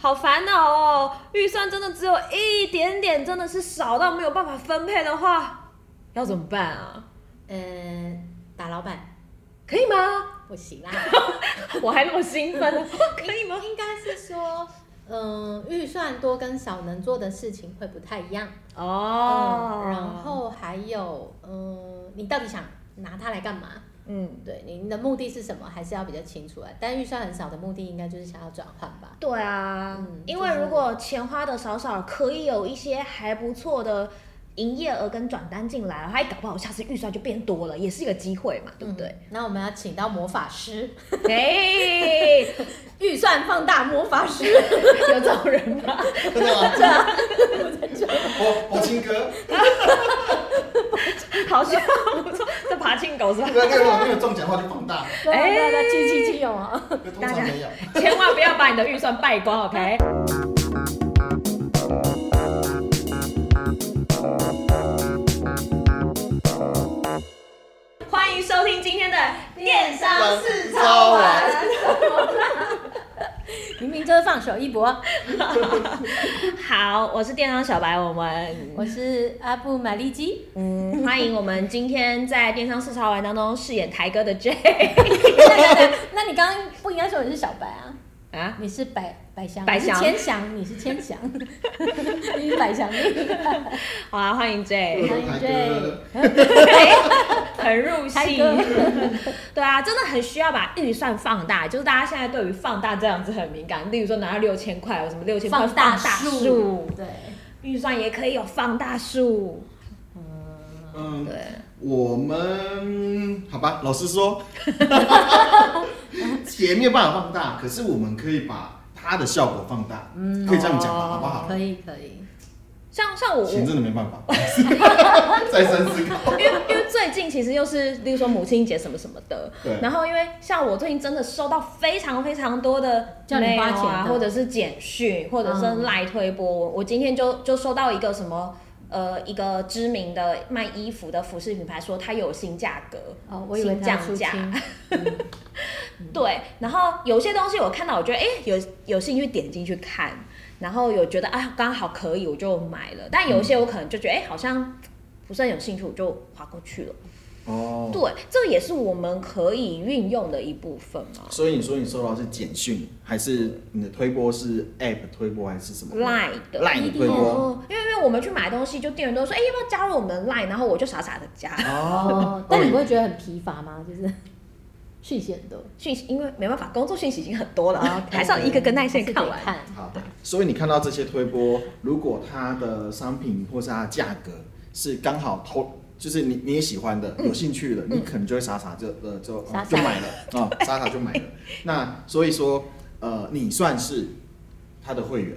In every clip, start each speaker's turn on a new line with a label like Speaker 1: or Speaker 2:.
Speaker 1: 好烦恼哦！预算真的只有一点点，真的是少到没有办法分配的话，要怎么办啊？
Speaker 2: 呃，打老板
Speaker 1: 可以吗？
Speaker 2: 不行啦，
Speaker 1: 我还那么兴奋，可以吗？
Speaker 2: 应该是说，嗯、呃，预算多跟少能做的事情会不太一样
Speaker 1: 哦、
Speaker 2: 嗯。然后还有，嗯、呃，你到底想拿它来干嘛？嗯，对，你的目的是什么，还是要比较清楚啊。但预算很少的目的，应该就是想要转换吧？
Speaker 1: 对啊，嗯，因为如果钱花的少少，可以有一些还不错的营业额跟转单进来了，还搞不好下次预算就变多了，也是一个机会嘛，对不对？
Speaker 2: 嗯，那我们要请到魔法师，
Speaker 1: 哎，
Speaker 2: 预算放大魔法师，
Speaker 1: 有这种人吗？
Speaker 3: 真的吗？
Speaker 2: 对啊，
Speaker 3: 我我亲哥。
Speaker 1: 好笑，不错，这爬进狗是吧？
Speaker 3: 对，那个没有中奖的话就放大。
Speaker 2: 对对对，七七七有啊。
Speaker 3: 大家
Speaker 1: 千万不要把你的预算败光，OK？电商四超玩。
Speaker 2: 明明就是放手一搏。
Speaker 1: 好，我是电商小白，我们
Speaker 2: 我是阿布玛丽基。
Speaker 1: 嗯，欢迎我们今天在电商四超玩当中饰演台哥的 J。
Speaker 2: 那你刚刚不应该说你是小白啊？
Speaker 1: 啊，
Speaker 2: 你是百百祥，
Speaker 1: 百祥
Speaker 2: 千祥，你是千祥，你是百祥。
Speaker 1: 好啊，欢迎 J，
Speaker 2: 欢迎 J，
Speaker 1: 很入戏。对啊，真的很需要把预算放大，就是大家现在对于放大这样子很敏感。例如说拿到六千块，有什么六千块
Speaker 2: 放大
Speaker 1: 数？
Speaker 2: 对，
Speaker 1: 预算也可以有放大数。
Speaker 3: 嗯，
Speaker 1: 对，
Speaker 3: 我们好吧，老实说，钱没有办法放大，可是我们可以把它的效果放大，嗯，可以这样讲吧，好不好？
Speaker 2: 可以，可以。
Speaker 1: 像像我，
Speaker 3: 钱真的没办法，再深思考。
Speaker 1: 因为因为最近其实又是，例如说母亲节什么什么的，对。然后因为像我最近真的收到非常非常多的叫你花钱啊，或者是简讯，或者是赖推波。我我今天就就收到一个什么。呃，一个知名的卖衣服的服饰品牌说它有新价格，
Speaker 2: 哦，我以为
Speaker 1: 新降价。对，然后有些东西我看到，我觉得哎，有有兴趣点进去看，然后有觉得啊，刚好可以，我就买了。但有一些我可能就觉得哎，好像不是很有兴趣，我就划过去了。
Speaker 3: 哦，
Speaker 1: 对，这也是我们可以运用的一部分嘛。
Speaker 3: 所以你说你收到是简讯，还是你的推播是 App 推播，还是什么
Speaker 1: ？Line 的
Speaker 3: Line 推播。
Speaker 1: 因为因为我们去买东西，就店员都说，哎，要不要加入我们 Line？然后我就傻傻的加。
Speaker 2: 哦，但你不会觉得很疲乏吗？就是 讯息很多，
Speaker 1: 讯息因为没办法，工作讯息已经很多了，还是要一个个耐心看完。
Speaker 3: 好的，所以你看到这些推播，如果它的商品或是它的价格是刚好投。就是你你也喜欢的，有兴趣的，嗯、你可能就会傻傻就呃就傻傻。就买了啊，傻傻就买了。那所以说呃，你算是他的会员，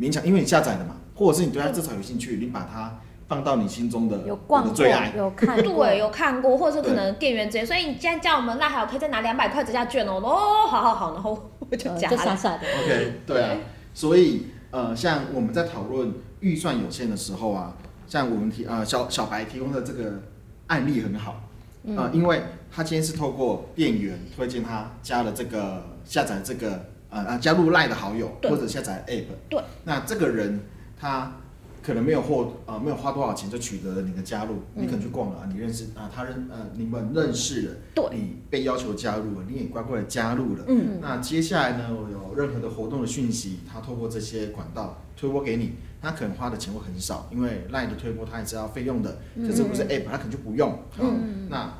Speaker 3: 勉强，因为你下载的嘛，或者是你对他至少有兴趣，你把它放到你心中的
Speaker 2: 有逛过
Speaker 3: 最爱，
Speaker 2: 有看过，
Speaker 1: 对，有看过，或者是可能店员直接，所以你既然叫我们那还有可以再拿两百块折价券哦，哦，好好好，然后我就加了，
Speaker 2: 就傻傻的。
Speaker 3: OK，对啊，所以呃，像我们在讨论预算有限的时候啊。像我们提呃小小白提供的这个案例很好，嗯、呃，因为他今天是透过店员推荐他加了这个下载这个呃啊加入 LINE 的好友，或者下载 App，
Speaker 1: 对，
Speaker 3: 那这个人他可能没有获呃没有花多少钱就取得了你的加入，嗯、你可能去逛了，你认识啊、呃、他认呃你们认识了，对，你被要求加入了，你也乖乖的加入了，嗯，那接下来呢，我有任何的活动的讯息，他透过这些管道推播给你。他可能花的钱会很少，因为 LINE 的推播他也是要费用的，这是不是 App，他可能就不用。嗯，那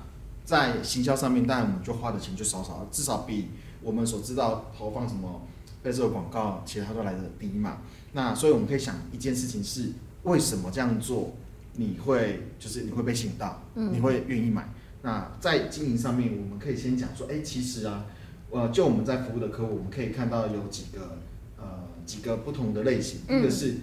Speaker 3: 在行销上面，当然我们就花的钱就少少，至少比我们所知道投放什么被这个广告，其实它都来得低嘛。那所以我们可以想一件事情是，为什么这样做你会就是你会被吸引到，你会愿意买？那在经营上面，我们可以先讲说，哎，其实啊，呃，就我们在服务的客户，我们可以看到有几个呃几个不同的类型，一个是。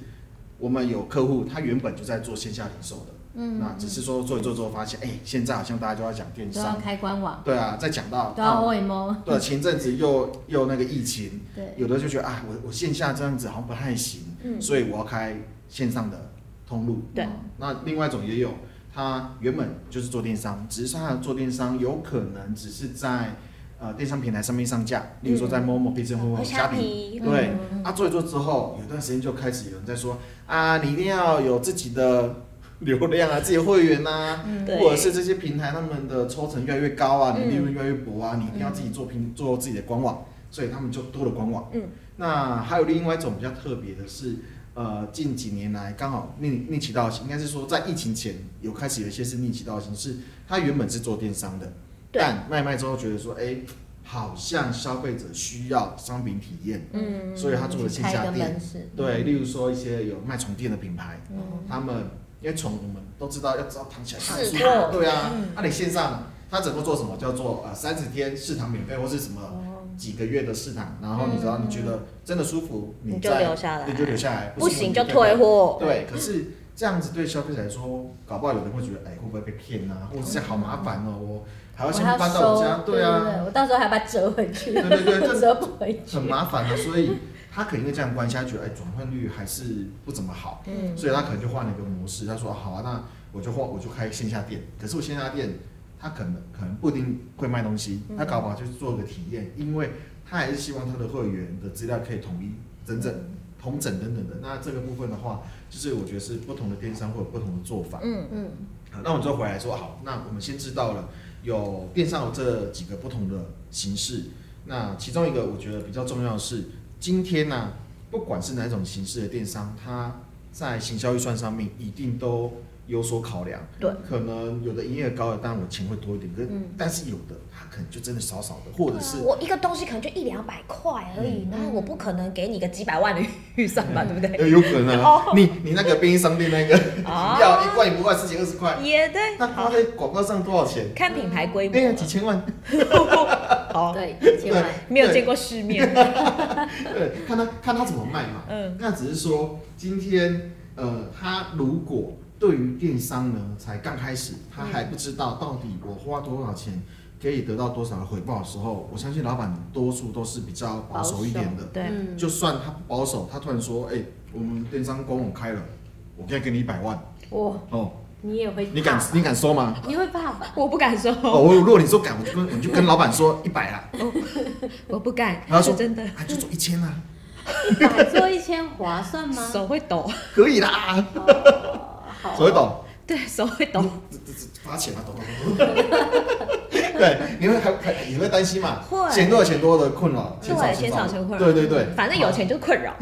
Speaker 3: 我们有客户，他原本就在做线下零售的，嗯，那只是说做一做之后发现，哎、欸，现在好像大家都要讲电商，
Speaker 2: 都要开官网，
Speaker 3: 对啊，在讲到
Speaker 2: 都要 OMO，
Speaker 3: 对，前阵子又又那个疫情，对，有的就觉得啊，我我线下这样子好像不太行，嗯，所以我要开线上的通路，
Speaker 1: 对，
Speaker 3: 那另外一种也有，他原本就是做电商，只是他的做电商有可能只是在。呃，电商平台上面上架，例如说在 Momo、PChome、虾皮，对，啊，做一做之后，有段时间就开始有人在说啊，你一定要有自己的流量啊，自己的会员呐、或者是这些平台他们的抽成越来越高啊，你利润越来越薄啊，嗯、你一定要自己做平做自己的官网，所以他们就多了官网。嗯，那还有另外一种比较特别的是，呃，近几年来刚好逆逆其道行，应该是说在疫情前有开始有一些是逆其道行，是他原本是做电商的，对。但卖卖之后觉得说，哎、欸。好像消费者需要商品体验，嗯，所以他做了线下店，对，例如说一些有卖床垫的品牌，嗯，他们因为床我们都知道要知道躺起来舒服，对啊，那你线上他整个做什么？叫做呃三十天试躺免费或是什么几个月的试躺，然后你知道你觉得真的舒服，你就留下来，你就留下来，
Speaker 1: 不行就退货，
Speaker 3: 对，可是这样子对消费者来说，搞不好有人会觉得哎会不会被骗啊，或者是好麻烦哦，我。还要先搬到我家，对啊，
Speaker 2: 我到时候还要把它折回去，
Speaker 3: 对对对，
Speaker 2: 折不回去，
Speaker 3: 很麻烦的。所以他可能因为这样关系，他觉得哎，转换率还是不怎么好，嗯，所以他可能就换了一个模式。他说好啊，那我就换，我就开线下店。可是我线下店，他可能可能不一定会卖东西，他搞不好就是做个体验，因为他还是希望他的会员的资料可以统一、整整、同整等等的。那这个部分的话，就是我觉得是不同的电商会有不同的做法。嗯嗯。好，那我们就回来说好，那我们先知道了。有电商有这几个不同的形式，那其中一个我觉得比较重要的是，今天呢、啊，不管是哪种形式的电商，它在行销预算上面一定都有所考量。对，可能有的营业额高的，当然我钱会多一点，嗯、但是有的它。可能就真的少少的，或者是
Speaker 1: 我一个东西可能就一两百块而已，然后我不可能给你个几百万的预算吧，对不 对？
Speaker 3: 有可能啊，你你那个便利商店那个 要一罐也不快，十几二十块，
Speaker 1: 也对。
Speaker 3: 那花在广告上多少钱？
Speaker 1: 看品牌规模，
Speaker 3: 对呀，几千万。
Speaker 2: 好，对，几千万，
Speaker 1: 没有见过世面。
Speaker 3: 对，看他看他怎么卖嘛。嗯，那只是说今天呃，他如果对于电商呢，才刚开始，他还不知道到底我花多少钱。可以得到多少的回报的时候，我相信老板多数都是比较保守一点的。对，就算他不保守，他突然说：“哎、欸，我们电商官网开了，我可以给你一百万。”哇
Speaker 2: 哦，你也会？
Speaker 3: 你敢？你敢说吗？
Speaker 2: 你会怕吧？
Speaker 1: 我不敢说。
Speaker 3: 哦，我如果你说敢，我就跟我就跟 老板说一百啊。
Speaker 1: 我不敢。
Speaker 3: 然后说
Speaker 1: 真的，
Speaker 3: 啊，就做一千啊。
Speaker 2: 一百做一千划算吗？
Speaker 1: 手会抖。
Speaker 3: 可以啦。手会抖。
Speaker 1: 对，手会抖。
Speaker 3: 发钱啊，抖抖抖。对，你会还还你会担心嘛？
Speaker 1: 会
Speaker 3: 钱多有钱多的困扰，
Speaker 1: 对，钱少钱困扰。
Speaker 3: 对对对，
Speaker 1: 反正有钱就是困扰，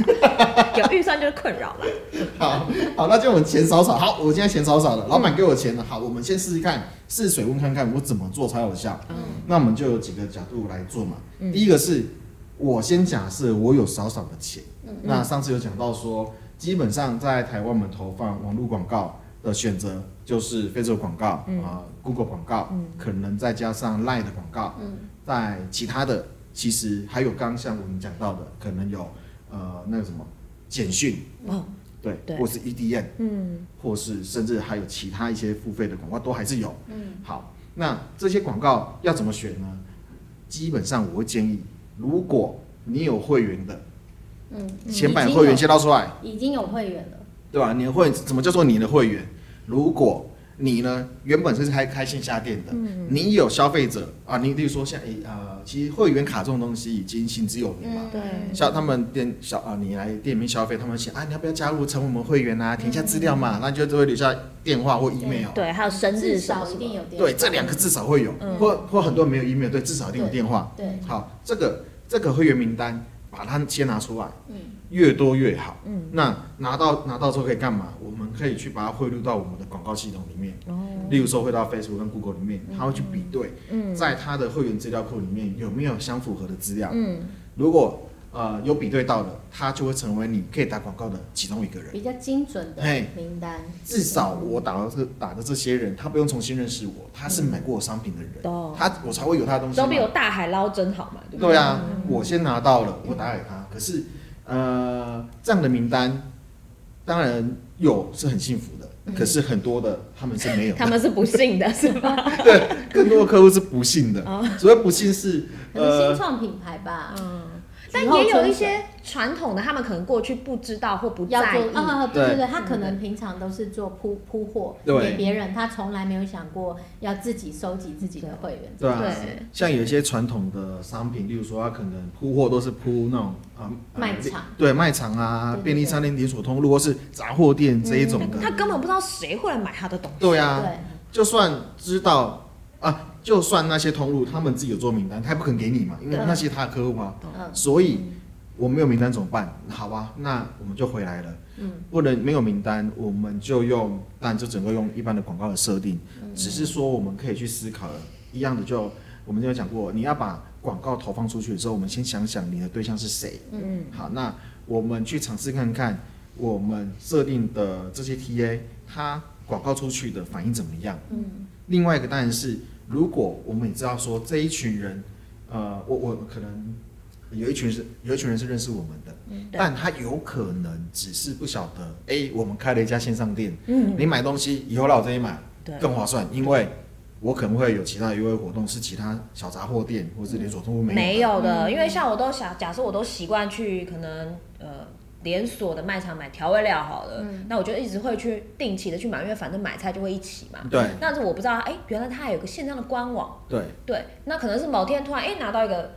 Speaker 1: 有预算就是困扰了。
Speaker 3: 好，好，那就我们钱少少。好，我现在钱少少了，老板给我钱了。好，我们先试试看，试水温看看我怎么做才有效。嗯，那我们就有几个角度来做嘛。第一个是我先假设我有少少的钱。那上次有讲到说，基本上在台湾我们投放网络广告的选择就是 Facebook 广告啊、嗯。呃、Google 广告，嗯、可能再加上 Line 的广告，嗯、在其他的其实还有刚刚像我们讲到的，可能有呃那个什么简讯，哦，对，对。或是 EDM，嗯，或是甚至还有其他一些付费的广告都还是有，嗯，好，那这些广告要怎么选呢？基本上我会建议，如果你有会员的，嗯，先把会员介绍出来，
Speaker 2: 已经有会员了。
Speaker 3: 对吧？你的会怎么叫做你的会员？如果你呢原本是开开线下店的，嗯、你有消费者啊，你比如说像诶呃，其实会员卡这种东西已经行之有名嘛。对、嗯。像他们店小啊，你来店里面消费，他们想啊，你要不要加入成为我们会员啊？填一下资料嘛，嗯、那就就会留下电话或 email。
Speaker 1: 对，还有生日
Speaker 2: 至少一定有电话。
Speaker 3: 对，这两个至少会有，嗯、或或很多人没有 email，对，至少一定有电话。对。对好，这个这个会员名单，把它先拿出来。嗯。越多越好。嗯，那拿到拿到之后可以干嘛？我们可以去把它汇入到我们的广告系统里面。哦，例如说汇到 Facebook 跟 Google 里面，他会去比对，嗯，在他的会员资料库里面有没有相符合的资料。嗯，如果呃有比对到的，他就会成为你可以打广告的其中一个人。
Speaker 2: 比较精准的名单。
Speaker 3: 至少我打的这打的这些人，他不用重新认识我，他是买过我商品的人，他我才会有他的东西。
Speaker 1: 都比我大海捞针好嘛？
Speaker 3: 对啊，我先拿到了，我打给他，可是。呃，这样的名单当然有是很幸福的，嗯、可是很多的他们是没有，
Speaker 1: 他们是不幸的，是吧？
Speaker 3: 对，更多的客户是不幸的。所以、哦、不幸是
Speaker 2: 呃新创品牌吧？嗯，
Speaker 1: 但也有一些传统的，他们可能过去不知道或不在意。
Speaker 2: 啊，对对对，他可能平常都是做铺铺货给别人，他从来没有想过要自己收集自己的会员。
Speaker 3: 对啊，像有一些传统的商品，例如说他可能铺货都是铺那种啊
Speaker 2: 卖场，
Speaker 3: 对卖场啊，便利商店连锁通路或是杂货店这一种的，
Speaker 1: 他根本不知道谁会来买他的东西。
Speaker 3: 对啊，就算知道啊。就算那些通路他们自己有做名单，他也不肯给你嘛，因为那些他的客户嘛。所以我没有名单怎么办？好吧，那我们就回来了。嗯，不能没有名单，我们就用，但就整个用一般的广告的设定，只是说我们可以去思考一样的就，就我们就有讲过，你要把广告投放出去的时候，我们先想想你的对象是谁。嗯，好，那我们去尝试看看我们设定的这些 TA，他广告出去的反应怎么样？嗯，另外一个当然是。如果我们也知道说这一群人，呃，我我可能有一群是有一群人是认识我们的，嗯、但他有可能只是不晓得，哎、欸，我们开了一家线上店，嗯，你买东西以后来我这里买，更划算，因为我可能会有其他优惠活动，是其他小杂货店或者是连锁通路没有的，
Speaker 1: 没有的，因为像我都想，假设我都习惯去可能呃。连锁的卖场买调味料好了，嗯、那我就一直会去定期的去买，因为反正买菜就会一起嘛。
Speaker 3: 对。
Speaker 1: 但是我不知道，哎、欸，原来它还有个线上的官网。
Speaker 3: 对。
Speaker 1: 对，那可能是某天突然哎、欸、拿到一个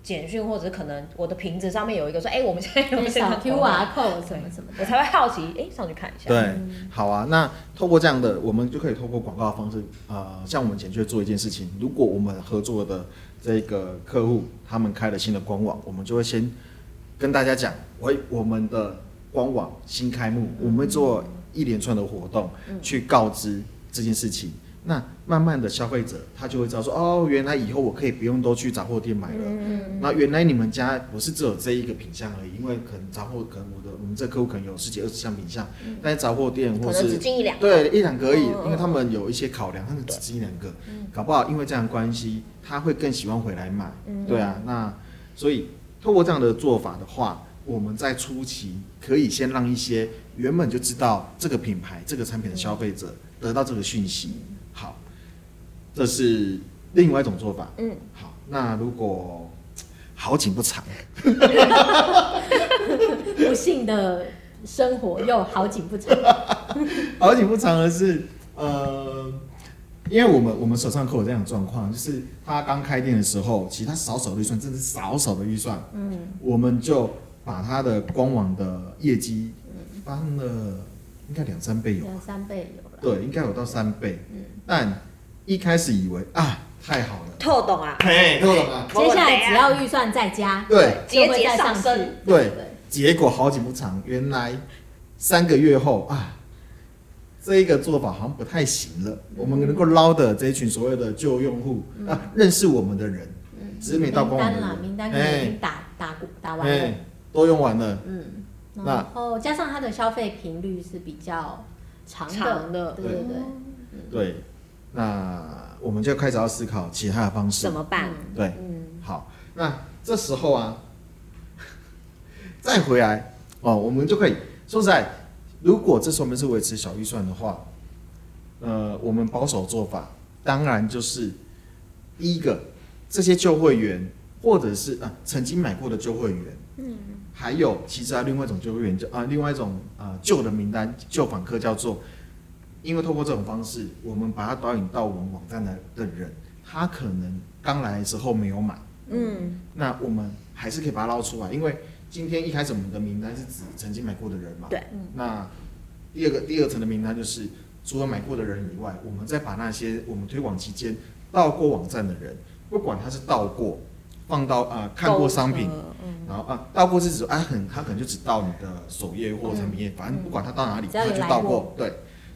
Speaker 1: 简讯，或者是可能我的瓶子上面有一个说，哎、欸，我们现在有线上 QR code 什么什么，我才会好奇，哎、欸，上去看一下。
Speaker 3: 对，好啊。那透过这样的，我们就可以透过广告的方式，呃，像我们简去做一件事情。如果我们合作的这个客户他们开了新的官网，我们就会先跟大家讲，喂，我们的。官网新开幕，我们会做一连串的活动去告知这件事情。那慢慢的消费者他就会知道说，哦，原来以后我可以不用都去杂货店买了。那原来你们家不是只有这一个品相而已，因为可能杂货可能我的我们这客户可能有十几二十项品相，但是杂货店或是
Speaker 1: 只进一两
Speaker 3: 对一两个而已，因为他们有一些考量，他们只进一两个，搞不好因为这样的关系，他会更喜欢回来买。对啊，那所以透过这样的做法的话。我们在初期可以先让一些原本就知道这个品牌、这个产品的消费者得到这个讯息。好，这是另外一种做法。嗯，好，那如果好景不长，
Speaker 2: 不幸的生活又好景不长。
Speaker 3: 好景不长的是，呃，因为我们我们手上可有这样的状况，就是他刚开店的时候，其实他少少的预算，真的是少少的预算。嗯，我们就。把他的官网的业绩翻了，应该两三倍有，
Speaker 2: 两三倍有了，
Speaker 3: 对，应该有到三倍。嗯，但一开始以为啊，太好了，
Speaker 1: 透懂啊，
Speaker 3: 嘿，透懂啊。
Speaker 2: 接下来只要预算再加，
Speaker 3: 对，
Speaker 2: 就会再上升。
Speaker 3: 对，结果好景不长，原来三个月后啊，这一个做法好像不太行了。我们能够捞的这一群所谓的旧用户啊，认识我们的人，只是没到官网
Speaker 2: 了，名单已经打打打完了。
Speaker 3: 都用完了，
Speaker 2: 嗯，然后加上它的消费频率是比较长的，
Speaker 1: 长的。
Speaker 2: 对对对，
Speaker 3: 对，那我们就开始要思考其他的方式。
Speaker 1: 怎么办？
Speaker 3: 对，嗯，好，那这时候啊，再回来哦，我们就可以说实在，如果这时候我们是维持小预算的话，呃，我们保守做法当然就是第一个，这些旧会员或者是啊曾经买过的旧会员，嗯。还有，其实还有另外一种旧会员，叫啊，另外一种啊旧的名单旧访客叫做，因为透过这种方式，我们把它导引到我们网站的的人，他可能刚来的时候没有买，嗯，那我们还是可以把它捞出来，因为今天一开始我们的名单是指曾经买过的人嘛，
Speaker 1: 对，
Speaker 3: 那第二个第二层的名单就是除了买过的人以外，我们再把那些我们推广期间到过网站的人，不管他是到过。放到啊、呃，看过商品，嗯、然后啊，到过是指啊，很他可能就只到你的首页或产品页，嗯、反正不管他到哪里，他就到过，对。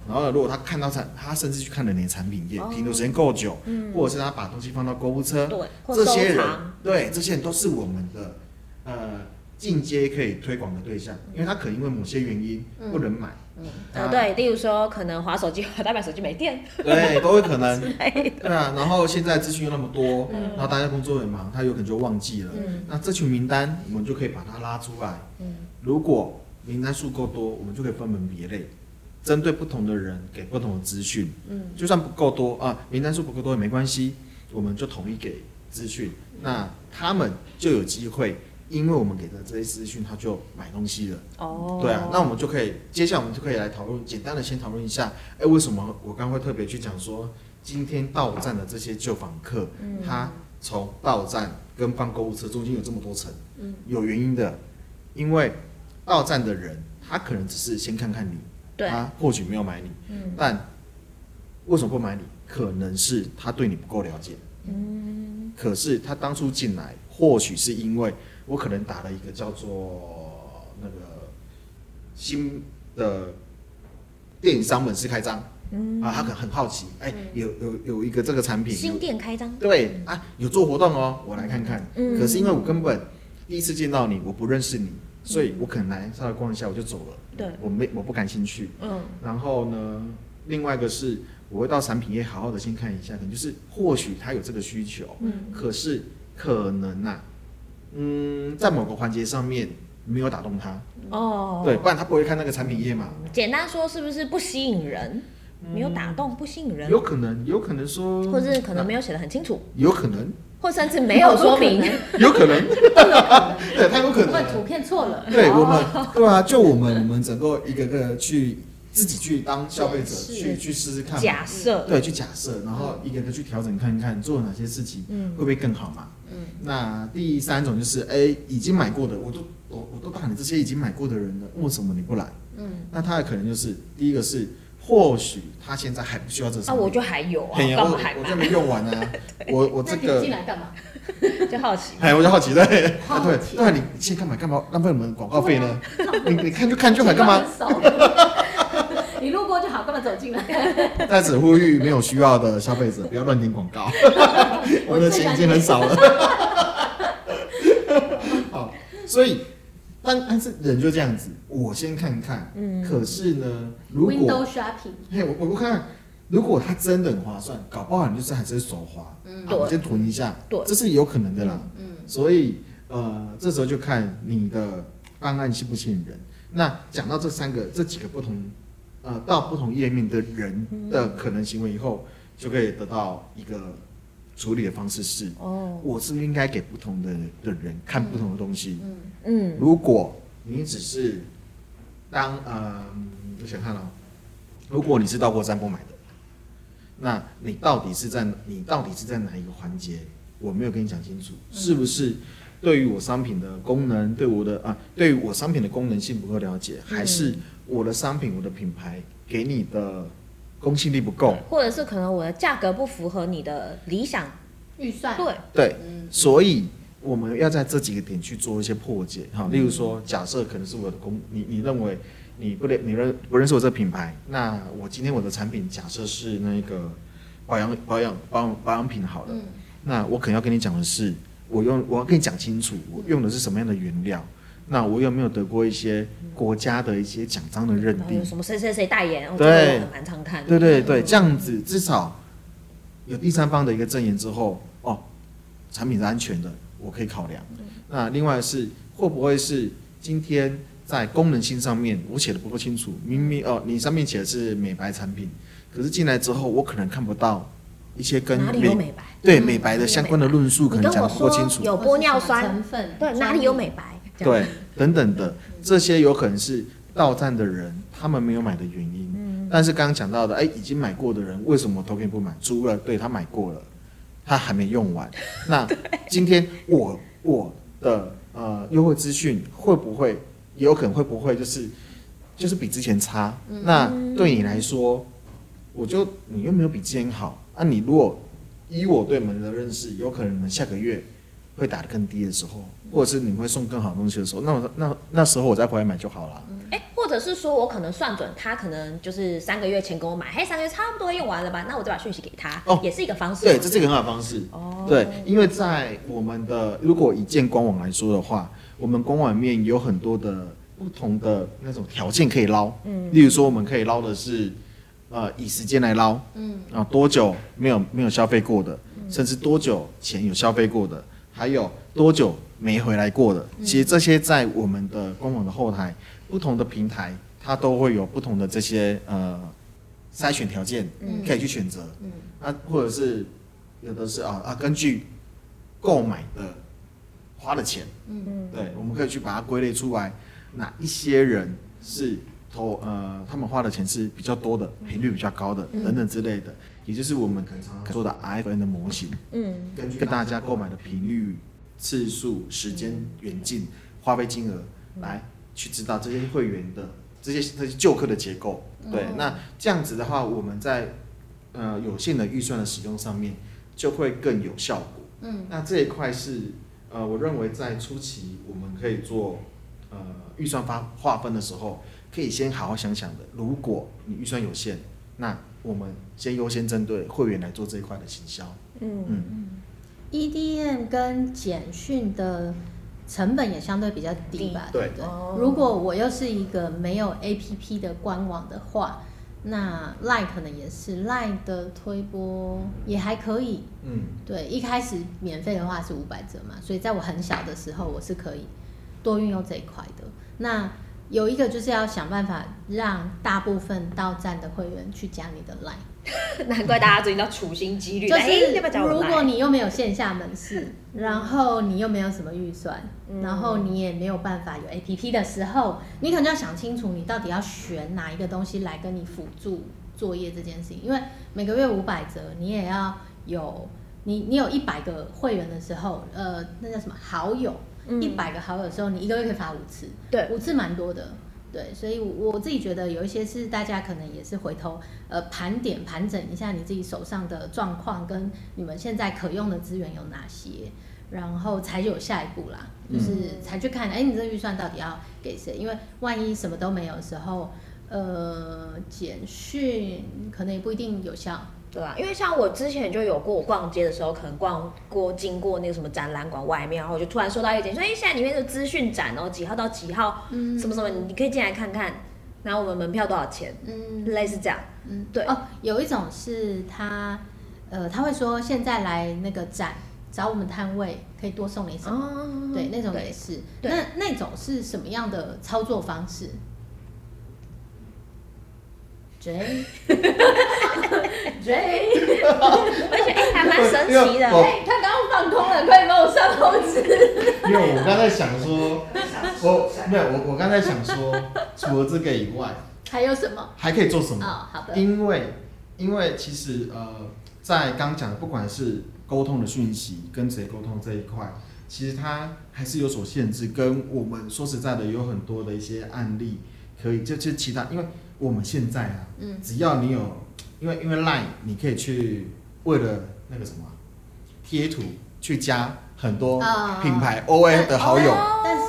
Speaker 3: 然后如果他看到产，他甚至去看了你的产品页，停留时间够久，嗯、或者是他把东西放到购物车，
Speaker 1: 对，
Speaker 3: 这些人，对，这些人都是我们的呃进阶可以推广的对象，因为他可能因为某些原因不能买。嗯
Speaker 1: 嗯，啊对，例如说可能滑手机，代表手机没电，
Speaker 3: 对，都会可能，对啊。然后现在资讯又那么多，嗯、然后大家工作很忙，他有可能就忘记了。嗯、那这群名单，我们就可以把它拉出来。嗯、如果名单数够多，我们就可以分门别类，针对不同的人给不同的资讯。嗯，就算不够多啊，名单数不够多也没关系，我们就统一给资讯。嗯、那他们就有机会。因为我们给的这些资讯，他就买东西了。哦，对啊，那我们就可以，接下来我们就可以来讨论，简单的先讨论一下，哎，为什么我刚刚会特别去讲说，今天到站的这些旧访客，嗯、他从到站跟放购物车中间有这么多层，嗯，有原因的，因为到站的人，他可能只是先看看你，对，他或许没有买你，嗯，但为什么不买你？可能是他对你不够了解，嗯，可是他当初进来，或许是因为。我可能打了一个叫做那个新的电影商门市开张，嗯啊，他可能很好奇，哎、欸，有有有一个这个产品
Speaker 1: 新店开张，
Speaker 3: 对啊，有做活动哦，我来看看。嗯，可是因为我根本第一次见到你，我不认识你，所以我可能来稍微逛一下我就走了。对，我没我不感兴趣。嗯，然后呢，另外一个是我会到产品页好好的先看一下，可能就是或许他有这个需求，嗯，可是可能呐、啊。嗯，在某个环节上面没有打动他哦，对，不然他不会看那个产品页嘛。
Speaker 1: 简单说，是不是不吸引人？没有打动，不吸引人？
Speaker 3: 有可能，有可能说，
Speaker 1: 或是可能没有写的很清楚，
Speaker 3: 有可能，
Speaker 1: 或甚至没有说明，
Speaker 3: 有可能，对，他有可能，
Speaker 2: 因为图片错了。
Speaker 3: 对我们，对啊，就我们，我们整个一个个去自己去当消费者，去去试试看，
Speaker 1: 假设，
Speaker 3: 对，去假设，然后一个个去调整看看，做了哪些事情，会不会更好嘛？嗯那第三种就是，哎、欸，已经买过的，我都我我都把你这些已经买过的人了，为什么你不来？嗯，那他的可能就是第一个是，或许他现在还不需要这些。啊，
Speaker 1: 我就还有啊？
Speaker 3: 我就没用完啊，我我这个
Speaker 2: 进来干嘛？就好奇。
Speaker 3: 哎，我就好奇对，对，那你现在干嘛干嘛浪费我们广告费呢？你你看就看就好，干嘛？
Speaker 2: 你路过就好，干嘛走进来？
Speaker 3: 在此呼吁没有需要的消费者 不要乱点广告，我的钱已经很少了。好，所以但但是人就这样子，我先看看。嗯。可是呢，如果
Speaker 2: Window shopping，
Speaker 3: 嘿，我我看看，如果它真的很划算，搞不好你就是还是手滑。嗯。我先囤一下。对。这是有可能的啦。嗯。所以呃，这时候就看你的方案吸不吸引人。那讲到这三个、这几个不同。呃，到不同页面的人的可能行为以后，就可以得到一个处理的方式是：哦，我是不是应该给不同的的人看不同的东西？嗯嗯。如果你只是当呃，我想看了，如果你是到过站铺买的，那你到底是在你到底是在哪一个环节？我没有跟你讲清楚，是不是对于我商品的功能，对我的啊，对于我商品的功能性不够了解，还是？我的商品，我的品牌给你的公信力不够，
Speaker 1: 或者是可能我的价格不符合你的理想预算。对
Speaker 3: 对，所以我们要在这几个点去做一些破解哈。例如说，假设可能是我的公，你你认为你不认你认不认识我这个品牌，那我今天我的产品假设是那个保养保养保养保养品好了，嗯、那我可能要跟你讲的是，我用我要跟你讲清楚，我用的是什么样的原料。那我有没有得过一些国家的一些奖章的认定？
Speaker 1: 什么谁谁谁代言？对，蛮常看。
Speaker 3: 对对对，这样子至少有第三方的一个证言之后，哦，产品是安全的，我可以考量。那另外是会不会是今天在功能性上面我写的不够清楚？明明哦，你上面写的是美白产品，可是进来之后我可能看不到一些跟
Speaker 1: 哪里有美白？
Speaker 3: 对美白的相关的论述可能讲得不够清楚。
Speaker 1: 有玻尿酸成分，对，哪里有美白？
Speaker 3: 对，等等的这些有可能是到站的人他们没有买的原因。嗯，但是刚刚讲到的，哎，已经买过的人为什么头可以不买？除了对他买过了，他还没用完。那今天我我的呃优惠资讯会不会也有可能会不会就是就是比之前差？那对你来说，我就你又没有比之前好。那你如果以我对你们的认识，有可能你们下个月会打得更低的时候。或者是你会送更好东西的时候，那我那那时候我再回来买就好了。
Speaker 1: 哎、欸，或者是说我可能算准他可能就是三个月前跟我买，嘿，三个月差不多用完了吧？那我就把讯息给他，哦，也是一个方式。
Speaker 3: 对，这是一个很好的方式。哦，对，因为在我们的如果以建官网来说的话，我们官网面有很多的不同的那种条件可以捞。嗯，例如说我们可以捞的是，呃，以时间来捞。嗯，啊，多久没有没有消费过的，嗯、甚至多久前有消费过的，还有多久。没回来过的，其实这些在我们的官网的后台，不同的平台它都会有不同的这些呃筛选条件，可以去选择。嗯，啊，或者是有的是啊啊，根据购买的花的钱，嗯嗯，对，我们可以去把它归类出来，哪一些人是投呃，他们花的钱是比较多的，频率比较高的，等等之类的，也就是我们可能常常说的 RFM 的模型，嗯，根据大家购买的频率、次数、时间、远近、花费金额来去知道这些会员的这些这些旧客的结构，对，那这样子的话，我们在呃有限的预算的使用上面就会更有效果，嗯，那这一块是呃，我认为在初期我们可以做呃预算发划分的时候。可以先好好想想的。如果你预算有限，那我们先优先针对会员来做这一块的行销。嗯
Speaker 2: 嗯。EDM 跟简讯的成本也相对比较低吧？对对。如果我又是一个没有 APP 的官网的话，那 Line 可能也是 Line 的推播也还可以。嗯。对，一开始免费的话是五百折嘛，所以在我很小的时候，我是可以多运用这一块的。那有一个就是要想办法让大部分到站的会员去加你的 line，
Speaker 1: 难怪大家最近都处心积虑。
Speaker 2: 就是如果你又没有线下门市，然后你又没有什么预算，然后你也没有办法有 APP 的时候，你可能要想清楚，你到底要选哪一个东西来跟你辅助作业这件事情。因为每个月五百折，你也要有你你有一百个会员的时候，呃，那叫什么好友？一百个好友的时候，你一个月可以发五次，对，五次蛮多的，对，所以我自己觉得有一些是大家可能也是回头呃盘点盘整一下你自己手上的状况跟你们现在可用的资源有哪些，然后才有下一步啦，就是才去看，哎，你这预算到底要给谁？因为万一什么都没有的时候，呃，简讯可能也不一定有效。
Speaker 1: 对啊，因为像我之前就有过，我逛街的时候可能逛过经过那个什么展览馆外面，然后我就突然收到一个简讯，说哎，现在里面的资讯展哦，几号到几号，嗯，什么什么，你可以进来看看，然后我们门票多少钱，嗯，类似这样，
Speaker 2: 嗯，对。哦，有一种是他，呃，他会说现在来那个展找我们摊位可以多送你什么，哦、对，那种也是，对。那那种是什么样的操作方式 ？J，J，
Speaker 1: 而且哎，还蛮神奇的。
Speaker 2: 哎，他刚刚放空了，可以帮我上通知。
Speaker 3: 因为我刚才想说，我没有我我刚才想说，除了这个以外，
Speaker 2: 还有什么？
Speaker 3: 还可以做什么？
Speaker 2: 哦，好的。
Speaker 3: 因为因为其实呃，在刚讲的不管是沟通的讯息跟谁沟通这一块，其实它还是有所限制。跟我们说实在的，有很多的一些案例可以，就就其他因为。我们现在啊，嗯，只要你有，因为因为 Line 你可以去为了那个什么贴图去加很多品牌 OA 的好友，
Speaker 2: 但是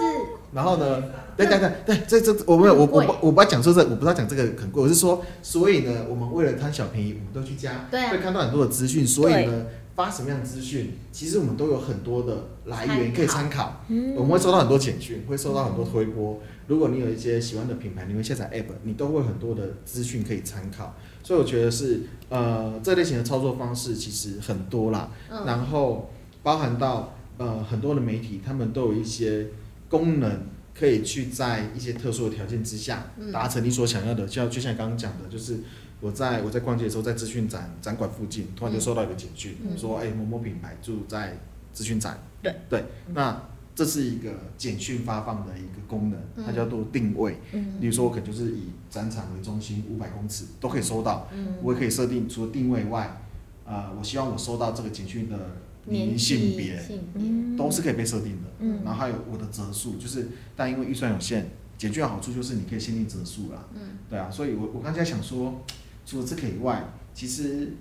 Speaker 3: 然后呢，对对对对，这这我没有我我我不要讲说这，我不知道讲这个很贵，我是说，所以呢，我们为了贪小便宜，我们都去加，对，会看到很多的资讯，所以呢，发什么样的资讯，其实我们都有很多的来源可以参考，嗯。我们会收到很多简讯，会收到很多推播。如果你有一些喜欢的品牌，你会下载 App，你都会很多的资讯可以参考。所以我觉得是呃这类型的操作方式其实很多啦，嗯、然后包含到呃很多的媒体，他们都有一些功能可以去在一些特殊的条件之下达成你所想要的。就就像刚刚讲的，就是我在我在逛街的时候，在资讯展展馆附近，突然就收到一个简讯，嗯、说哎某某品牌住在资讯展，对对，那。这是一个简讯发放的一个功能，它叫做定位。嗯，比如说我可能就是以展场为中心，五百公尺都可以收到。嗯，我也可以设定除了定位外，啊、呃，我希望我收到这个简讯的年龄、性别，嗯，都是可以被设定的。嗯，然后还有我的折数，就是但因为预算有限，简讯的好处就是你可以限定折数啦。嗯，对啊，所以我我刚才想说，除了这个以外，其实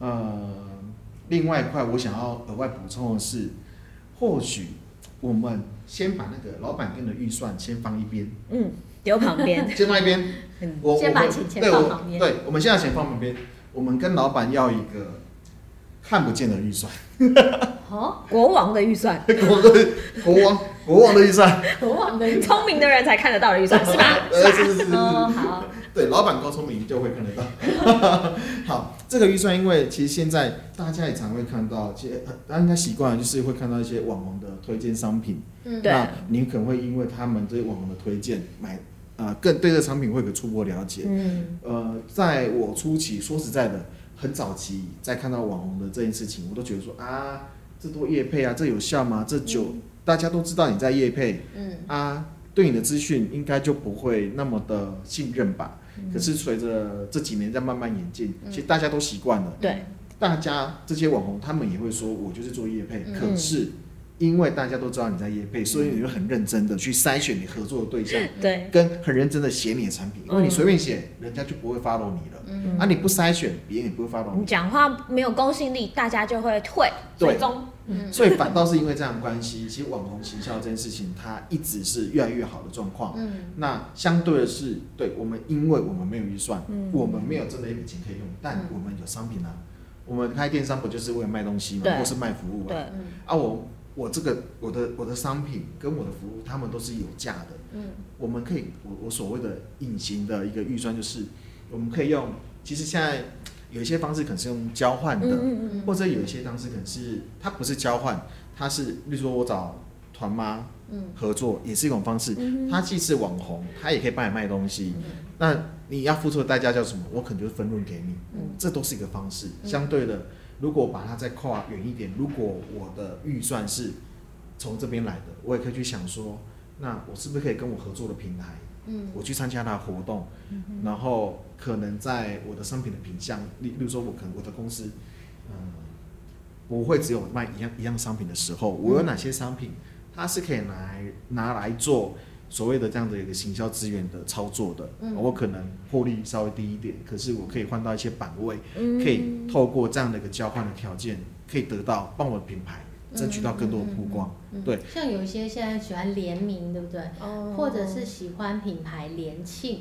Speaker 3: 呃，另外一块我想要额外补充的是，或许。我们先把那个老板跟的预算先放一边，
Speaker 1: 嗯，丢旁边，
Speaker 3: 先放一边，
Speaker 2: 我先把钱钱放旁边，
Speaker 3: 对，我们现在钱放旁边，我们跟老板要一个看不见的预算，
Speaker 1: 哦，国王的预算，
Speaker 3: 国国王国王的预算，
Speaker 2: 国王的
Speaker 1: 聪明的人才看得到的预算是吧？
Speaker 3: 是是是是，好。对，老板够聪明就会看得到。好，这个预算，因为其实现在大家也常会看到，其实大家应该习惯了，就是会看到一些网红的推荐商品。嗯，那你可能会因为他们这些网红的推荐买，啊、呃，更对这个产品会有个初步了解。嗯，呃，在我初期，说实在的，很早期在看到网红的这件事情，我都觉得说啊，这多业配啊，这有效吗？这酒。嗯大家都知道你在业配，嗯啊，对你的资讯应该就不会那么的信任吧？嗯、可是随着这几年在慢慢演进，嗯、其实大家都习惯了。
Speaker 1: 对，
Speaker 3: 大家这些网红他们也会说，我就是做业配，嗯、可是。因为大家都知道你在业配，所以你就很认真的去筛选你合作的对象，
Speaker 1: 对，
Speaker 3: 跟很认真的写你的产品，因为你随便写，人家就不会 follow 你了。嗯，啊，你不筛选，别人也不会 follow 你。
Speaker 1: 你讲话没有公信力，大家就会退。对，
Speaker 3: 嗯，所以反倒是因为这样的关系，其实网红行销这件事情，它一直是越来越好的状况。嗯，那相对的是，对我们，因为我们没有预算，我们没有真的一笔钱可以用，但我们有商品啊，我们开电商不就是为了卖东西嘛？或是卖服务嘛？对，啊我。我这个我的我的商品跟我的服务，他们都是有价的。嗯，我们可以我我所谓的隐形的一个预算，就是我们可以用。其实现在有一些方式可能是用交换的，或者有一些方式可能是它不是交换，它是，例如说我找团妈合作，也是一种方式。它既是网红，它也可以帮你卖东西。那你要付出的代价叫什么？我可能就是分润给你。这都是一个方式，相对的。如果把它再跨远一点，如果我的预算是从这边来的，我也可以去想说，那我是不是可以跟我合作的平台，嗯，我去参加他的活动，嗯，然后可能在我的商品的品相，例例如说，我可能我的公司，嗯，不会只有卖一样一样商品的时候，我有哪些商品，它是可以来拿来做。所谓的这样的一个行销资源的操作的，嗯、我可能获利稍微低一点，可是我可以换到一些版位，嗯、可以透过这样的一个交换的条件，可以得到帮我的品牌争取到更多的曝光。嗯嗯嗯嗯、对，
Speaker 2: 像有一些现在喜欢联名，对不对？哦、或者是喜欢品牌联庆。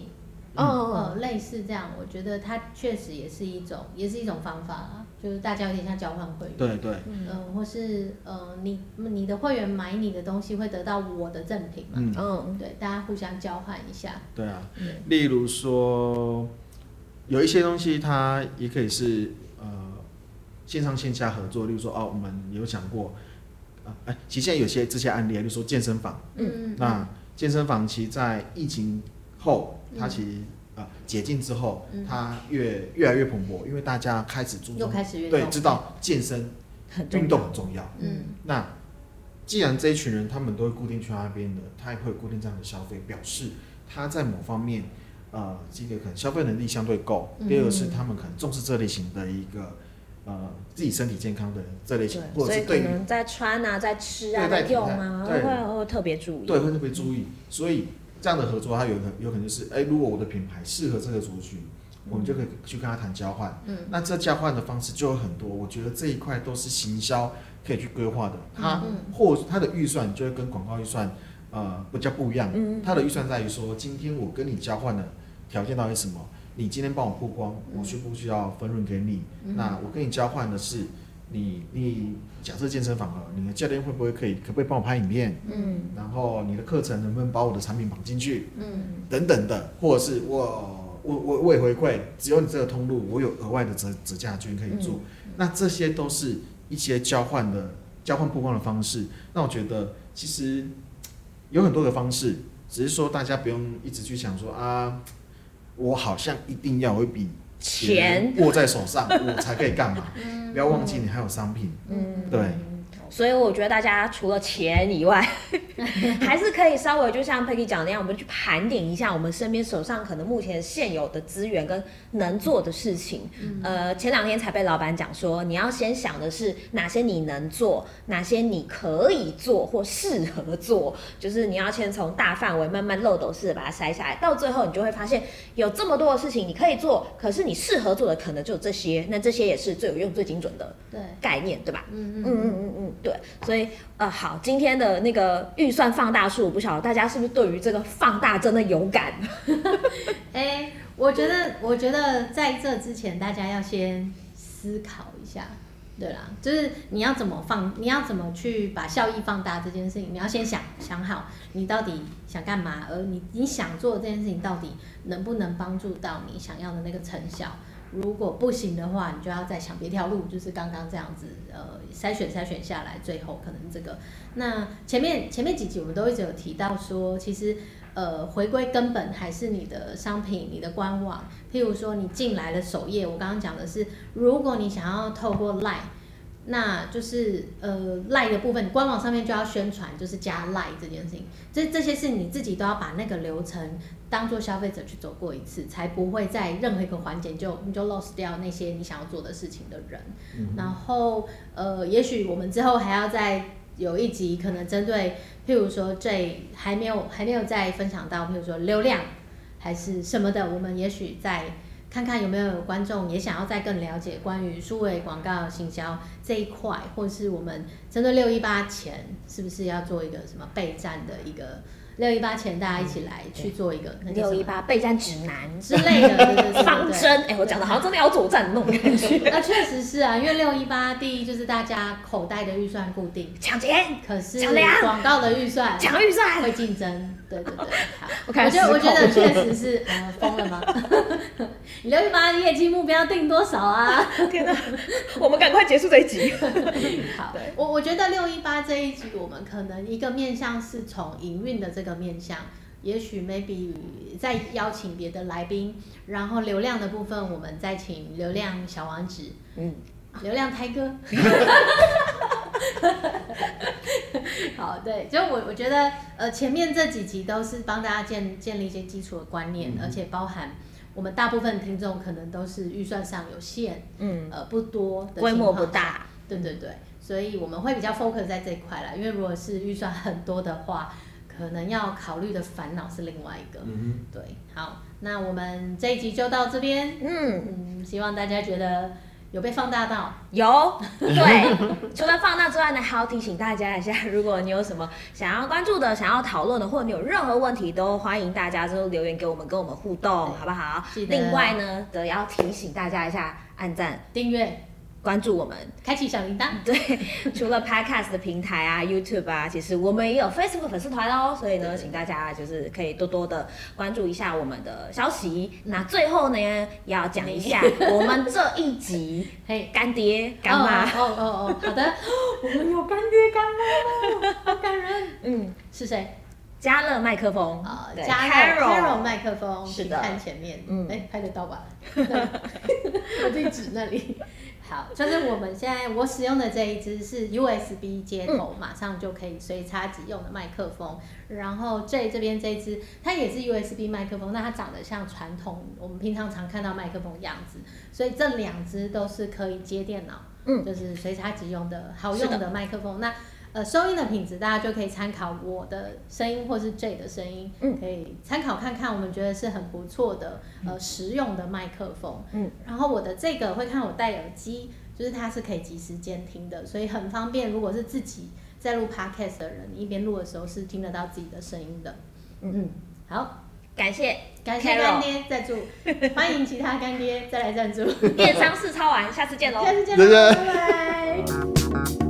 Speaker 2: 哦、嗯，类似这样，我觉得它确实也是一种，也是一种方法啊，就是大家有点像交换会员，
Speaker 3: 对对，
Speaker 2: 嗯、呃，或是呃，你你的会员买你的东西会得到我的赠品嘛，嗯，对，大家互相交换一下，
Speaker 3: 对啊，对例如说有一些东西它也可以是呃线上线下合作，例如说哦，我们有讲过啊，哎，其实现在有些这些案例，例如说健身房，嗯，那健身房其实在疫情后。它其实呃解禁之后，它越越来越蓬勃，因为大家开始注重，对，知道健身运动很重要。嗯，那既然这一群人他们都会固定去那边的，他也会固定这样的消费，表示他在某方面呃这个可能消费能力相对够。第二个是他们可能重视这类型的一个呃自己身体健康的这类型，或者是对于
Speaker 1: 在穿啊、在吃啊、在用啊，会会特别注意，
Speaker 3: 对，会特别注意，所以。这样的合作，它有可有可能就是，哎，如果我的品牌适合这个族群，我们就可以去跟他谈交换。嗯，那这交换的方式就有很多，我觉得这一块都是行销可以去规划的。它或他的预算就会跟广告预算，呃，比较不一样。嗯，它的预算在于说，今天我跟你交换的条件到底是什么？你今天帮我曝光，我需不需要分润给你？那我跟你交换的是。你你假设健身房了，你的教练会不会可以可不可以帮我拍影片？嗯，然后你的课程能不能把我的产品绑进去？嗯，等等的，或者是我我我我也回馈，只有你这个通路，我有额外的折折价券可以做。嗯，那这些都是一些交换的交换曝光的方式。那我觉得其实有很多的方式，只是说大家不用一直去想说啊，我好像一定要有一笔。钱握在手上，我才可以干嘛？不要忘记你还有商品。嗯，对。
Speaker 1: 所以我觉得大家除了钱以外，还是可以稍微就像 Peggy 讲的那样，我们去盘点一下我们身边手上可能目前现有的资源跟能做的事情。嗯、呃，前两天才被老板讲说，你要先想的是哪些你能做，哪些你可以做或适合做，就是你要先从大范围慢慢漏斗式的把它筛下来，到最后你就会发现有这么多的事情你可以做，可是你适合做的可能就有这些，那这些也是最有用、最精准的概念，对，对吧？嗯嗯嗯嗯嗯。对，所以呃好，今天的那个预算放大术，我不晓得大家是不是对于这个放大真的有感？
Speaker 2: 哎，我觉得，我觉得在这之前，大家要先思考一下，对啦，就是你要怎么放，你要怎么去把效益放大这件事情，你要先想想好，你到底想干嘛，而你你想做这件事情到底能不能帮助到你想要的那个成效。如果不行的话，你就要再想别条路，就是刚刚这样子，呃，筛选筛选下来，最后可能这个。那前面前面几集我们都一直有提到说，其实呃，回归根本还是你的商品、你的官网。譬如说你进来的首页，我刚刚讲的是，如果你想要透过 lie 那就是呃赖的部分，官网上面就要宣传，就是加赖这件事情。这这些是你自己都要把那个流程当做消费者去走过一次，才不会在任何一个环节就你就 lost 掉那些你想要做的事情的人。嗯、然后呃，也许我们之后还要再有一集，可能针对譬如说这还没有还没有再分享到，譬如说流量还是什么的，我们也许在。看看有没有观众也想要再更了解关于数位广告行销这一块，或是我们针对六一八前是不是要做一个什么备战的一个。六一八前，大家一起来去做一个
Speaker 1: 六一八备战指南
Speaker 2: 之类的
Speaker 1: 方针。哎，我讲的好像真的要作战那种感觉。
Speaker 2: 那确实是啊，因为六一八第一就是大家口袋的预算固定，
Speaker 1: 抢钱，
Speaker 2: 可是广告的预算
Speaker 1: 抢预算
Speaker 2: 会竞争。对对对，好，我觉得我觉得确实是呃疯了吗？你六一八业绩目标定多少啊？
Speaker 1: 天哪，我们赶快结束这一集。
Speaker 2: 好，我我觉得六一八这一集我们可能一个面向是从营运的这个。面向，也许 maybe 再邀请别的来宾，然后流量的部分，我们再请流量小王子，嗯，流量胎哥，好，对，就我我觉得，呃，前面这几集都是帮大家建建立一些基础的观念，嗯、而且包含我们大部分听众可能都是预算上有限，嗯，呃，不多的，
Speaker 1: 规模不大，
Speaker 2: 对对对，所以我们会比较 focus 在这一块啦，因为如果是预算很多的话。可能要考虑的烦恼是另外一个，对，好，那我们这一集就到这边，嗯。嗯，希望大家觉得有被放大到，
Speaker 1: 有，对，除了放大之外呢，还要提醒大家一下，如果你有什么想要关注的、想要讨论的，或者你有任何问题，都欢迎大家就留言给我们，跟我们互动，好不好？另外呢，也要提醒大家一下，按赞、
Speaker 2: 订阅。
Speaker 1: 关注我们，
Speaker 2: 开启小铃铛。
Speaker 1: 对，除了 Podcast 的平台啊，YouTube 啊，其实我们也有 Facebook 粉丝团哦。所以呢，请大家就是可以多多的关注一下我们的消息。那最后呢，要讲一下 我们这一集，嘿，干爹干妈。
Speaker 2: 哦哦哦，好的，我们有干爹干妈，好感人。嗯，是谁？
Speaker 1: 嘉乐麦克风。啊，
Speaker 2: 加乐 Carol 麦克风，
Speaker 1: 是的，
Speaker 2: 看前面，嗯，哎，拍得到吧？我自己指那里。好，就是我们现在我使用的这一支是 USB 接头，马上就可以随插即用的麦克风。然后 J 这边这一支它也是 USB 麦克风，那它长得像传统我们平常常看到麦克风的样子，所以这两支都是可以接电脑，嗯，就是随插即用的好用的麦克风。那呃，收音的品质，大家就可以参考我的声音或是 J 的声音，嗯，可以参考看看，我们觉得是很不错的，呃，实用的麦克风，嗯，然后我的这个会看我戴耳机，就是它是可以即时监听的，所以很方便。如果是自己在录 Podcast 的人，你一边录的时候是听得到自己的声音的，嗯。嗯，好，
Speaker 1: 感谢
Speaker 2: 感谢干爹赞助，欢迎其他干爹再来赞助，
Speaker 1: 电商试抄完，下次见喽，
Speaker 2: 下次见喽，拜拜。